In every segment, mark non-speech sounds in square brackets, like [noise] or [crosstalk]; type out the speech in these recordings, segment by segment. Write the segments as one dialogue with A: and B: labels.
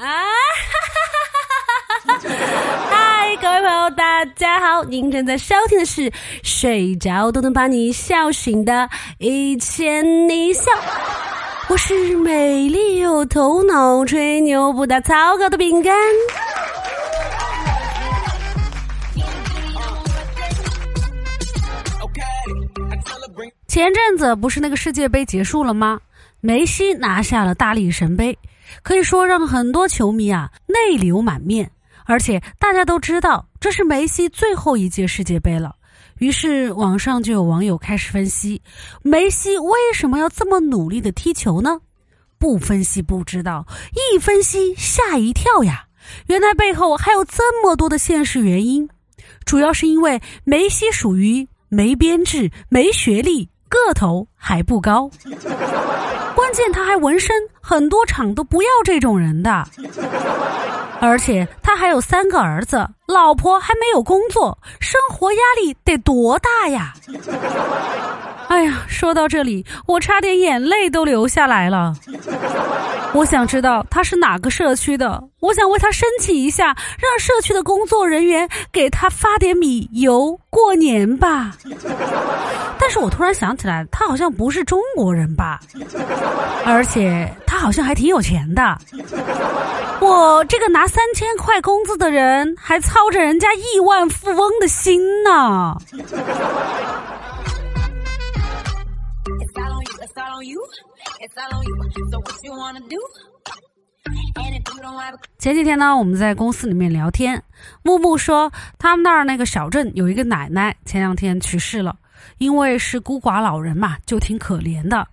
A: 啊！嗨，各位朋友，大家好！您正在收听的是睡着都能把你笑醒的《一千一笑》，我是美丽又头脑、吹牛不打草稿的饼干。前阵子不是那个世界杯结束了吗？梅西拿下了大力神杯。可以说让很多球迷啊泪流满面，而且大家都知道这是梅西最后一届世界杯了。于是网上就有网友开始分析，梅西为什么要这么努力的踢球呢？不分析不知道，一分析吓一跳呀！原来背后还有这么多的现实原因，主要是因为梅西属于没编制、没学历、个头还不高。关键他还纹身，很多厂都不要这种人的。而且他还有三个儿子，老婆还没有工作，生活压力得多大呀！[laughs] 哎呀，说到这里，我差点眼泪都流下来了。我想知道他是哪个社区的，我想为他申请一下，让社区的工作人员给他发点米油过年吧。但是我突然想起来，他好像不是中国人吧？而且他好像还挺有钱的。我这个拿三千块工资的人，还操着人家亿万富翁的心呢。前几天呢，我们在公司里面聊天，木木说他们那儿那个小镇有一个奶奶，前两天去世了，因为是孤寡老人嘛，就挺可怜的。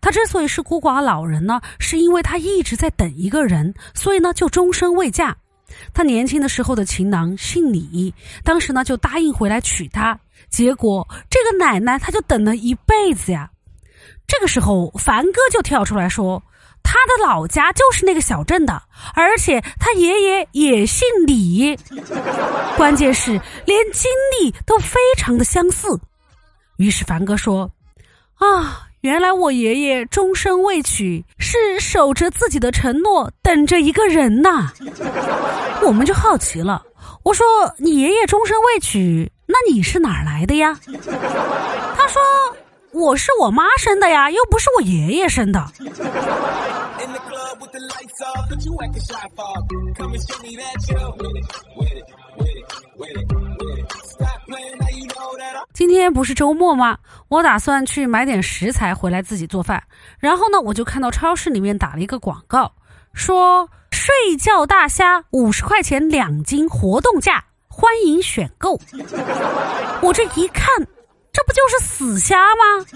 A: 他之所以是孤寡老人呢，是因为他一直在等一个人，所以呢就终身未嫁。他年轻的时候的情郎姓李，当时呢就答应回来娶她，结果这个奶奶她就等了一辈子呀。这个时候，凡哥就跳出来说：“他的老家就是那个小镇的，而且他爷爷也姓李，关键是连经历都非常的相似。”于是凡哥说：“啊，原来我爷爷终身未娶，是守着自己的承诺，等着一个人呐。[laughs] ”我们就好奇了，我说：“你爷爷终身未娶，那你是哪儿来的呀？” [laughs] 他说。我是我妈生的呀，又不是我爷爷生的。今天不是周末吗？我打算去买点食材回来自己做饭。然后呢，我就看到超市里面打了一个广告，说睡觉大虾五十块钱两斤，活动价，欢迎选购。我这一看。这不就是死虾吗？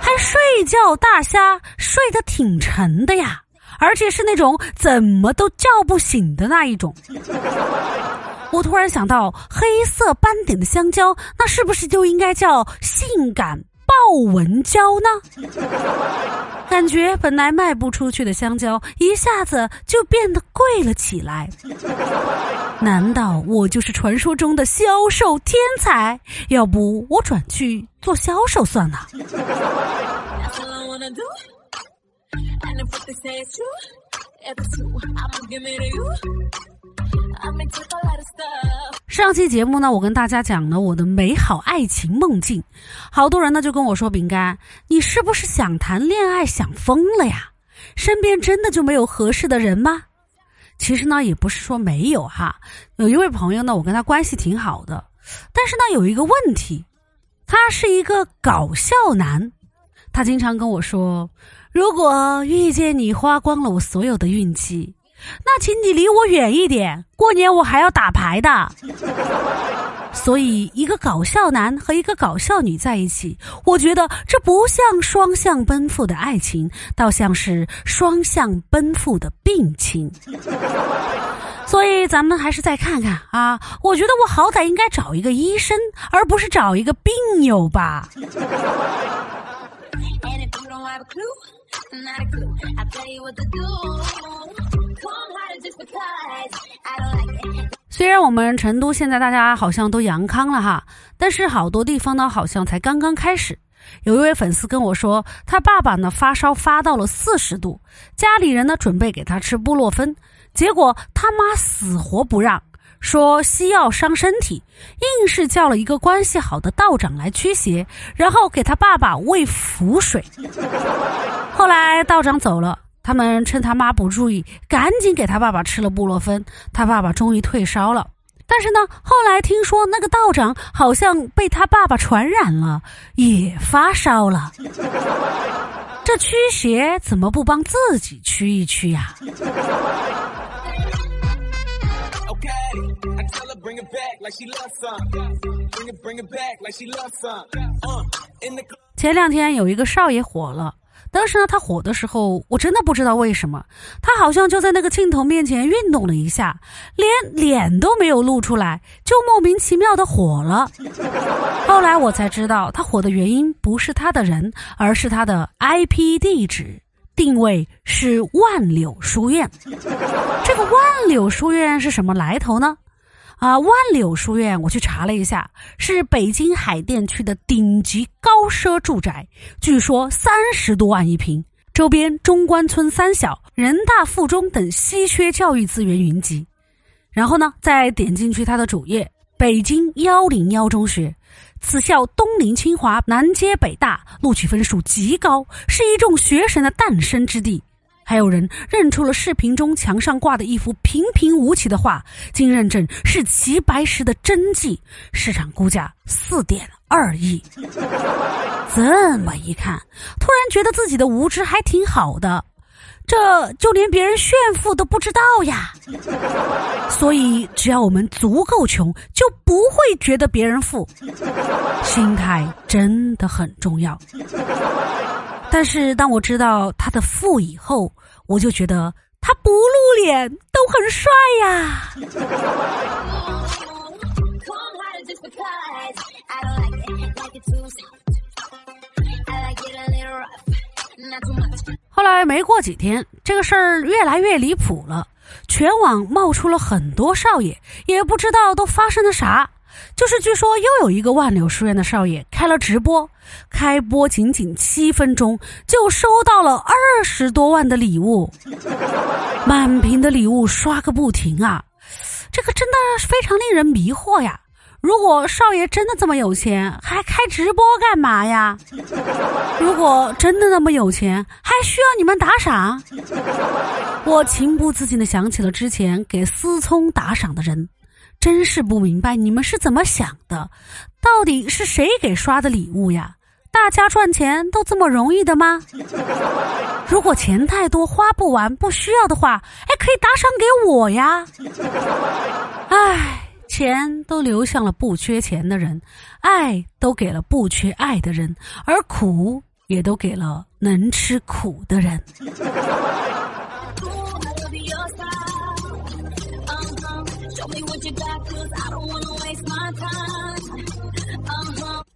A: 还睡觉大虾，睡得挺沉的呀，而且是那种怎么都叫不醒的那一种。我突然想到，黑色斑点的香蕉，那是不是就应该叫性感？豹纹蕉呢？[laughs] 感觉本来卖不出去的香蕉，一下子就变得贵了起来。难道我就是传说中的销售天才？要不我转去做销售算了。上期节目呢，我跟大家讲了我的美好爱情梦境，好多人呢就跟我说：“饼干，你是不是想谈恋爱想疯了呀？身边真的就没有合适的人吗？”其实呢，也不是说没有哈。有一位朋友呢，我跟他关系挺好的，但是呢，有一个问题，他是一个搞笑男，他经常跟我说：“如果遇见你，花光了我所有的运气。”那请你离我远一点，过年我还要打牌的。所以，一个搞笑男和一个搞笑女在一起，我觉得这不像双向奔赴的爱情，倒像是双向奔赴的病情。所以，咱们还是再看看啊！我觉得我好歹应该找一个医生，而不是找一个病友吧。虽然我们成都现在大家好像都阳康了哈，但是好多地方呢好像才刚刚开始。有一位粉丝跟我说，他爸爸呢发烧发到了四十度，家里人呢准备给他吃布洛芬，结果他妈死活不让，说西药伤身体，硬是叫了一个关系好的道长来驱邪，然后给他爸爸喂符水。后来道长走了，他们趁他妈不注意，赶紧给他爸爸吃了布洛芬，他爸爸终于退烧了。但是呢，后来听说那个道长好像被他爸爸传染了，也发烧了。[laughs] 这驱邪怎么不帮自己驱一驱呀？前两天有一个少爷火了。当时呢，他火的时候，我真的不知道为什么，他好像就在那个镜头面前运动了一下，连脸都没有露出来，就莫名其妙的火了。后来我才知道，他火的原因不是他的人，而是他的 IP 地址定位是万柳书院。这个万柳书院是什么来头呢？啊，万柳书院，我去查了一下，是北京海淀区的顶级高奢住宅，据说三十多万一平，周边中关村三小、人大附中等稀缺教育资源云集。然后呢，再点进去它的主页，北京幺零幺中学，此校东临清华，南接北大，录取分数极高，是一众学神的诞生之地。还有人认出了视频中墙上挂的一幅平平无奇的画，经认证是齐白石的真迹，市场估价四点二亿。这么一看，突然觉得自己的无知还挺好的，这就连别人炫富都不知道呀。所以，只要我们足够穷，就不会觉得别人富。心态真的很重要。但是当我知道他的父以后，我就觉得他不露脸都很帅呀。后来没过几天，这个事儿越来越离谱了，全网冒出了很多少爷，也不知道都发生了啥。就是据说又有一个万柳书院的少爷开了直播，开播仅仅七分钟就收到了二十多万的礼物，[laughs] 满屏的礼物刷个不停啊！这个真的非常令人迷惑呀。如果少爷真的这么有钱，还开直播干嘛呀？[laughs] 如果真的那么有钱，还需要你们打赏？我情不自禁的想起了之前给思聪打赏的人。真是不明白你们是怎么想的，到底是谁给刷的礼物呀？大家赚钱都这么容易的吗？如果钱太多花不完不需要的话，哎，可以打赏给我呀。唉，钱都流向了不缺钱的人，爱都给了不缺爱的人，而苦也都给了能吃苦的人。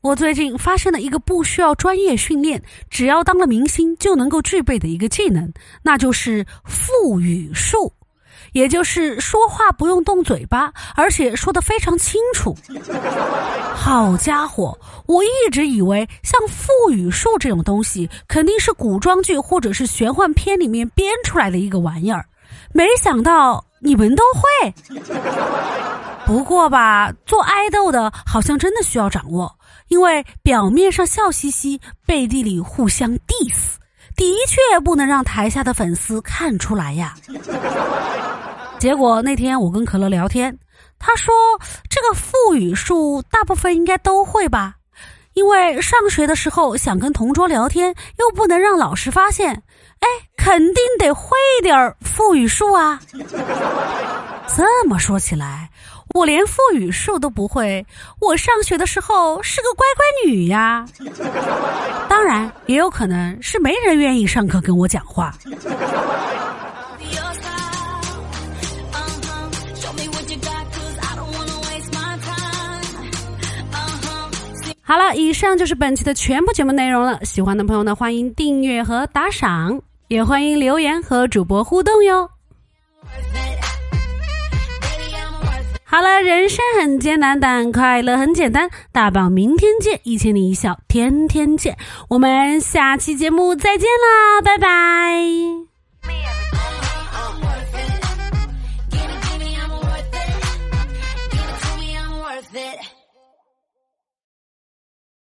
A: 我最近发现了一个不需要专业训练，只要当了明星就能够具备的一个技能，那就是腹语术，也就是说话不用动嘴巴，而且说的非常清楚。好家伙，我一直以为像腹语术这种东西肯定是古装剧或者是玄幻片里面编出来的一个玩意儿，没想到你们都会。不过吧，做爱豆的好像真的需要掌握。因为表面上笑嘻嘻，背地里互相 diss，的确不能让台下的粉丝看出来呀。结果那天我跟可乐聊天，他说这个腹语术大部分应该都会吧，因为上学的时候想跟同桌聊天，又不能让老师发现，哎，肯定得会点腹语术啊。这么说起来。我连腹语术都不会，我上学的时候是个乖乖女呀。当然，也有可能是没人愿意上课跟我讲话。好了，以上就是本期的全部节目内容了。喜欢的朋友呢，欢迎订阅和打赏，也欢迎留言和主播互动哟。好了，人生很艰难，但快乐很简单。大宝，明天见，一千零一笑，天天见。我们下期节目再见啦，拜拜。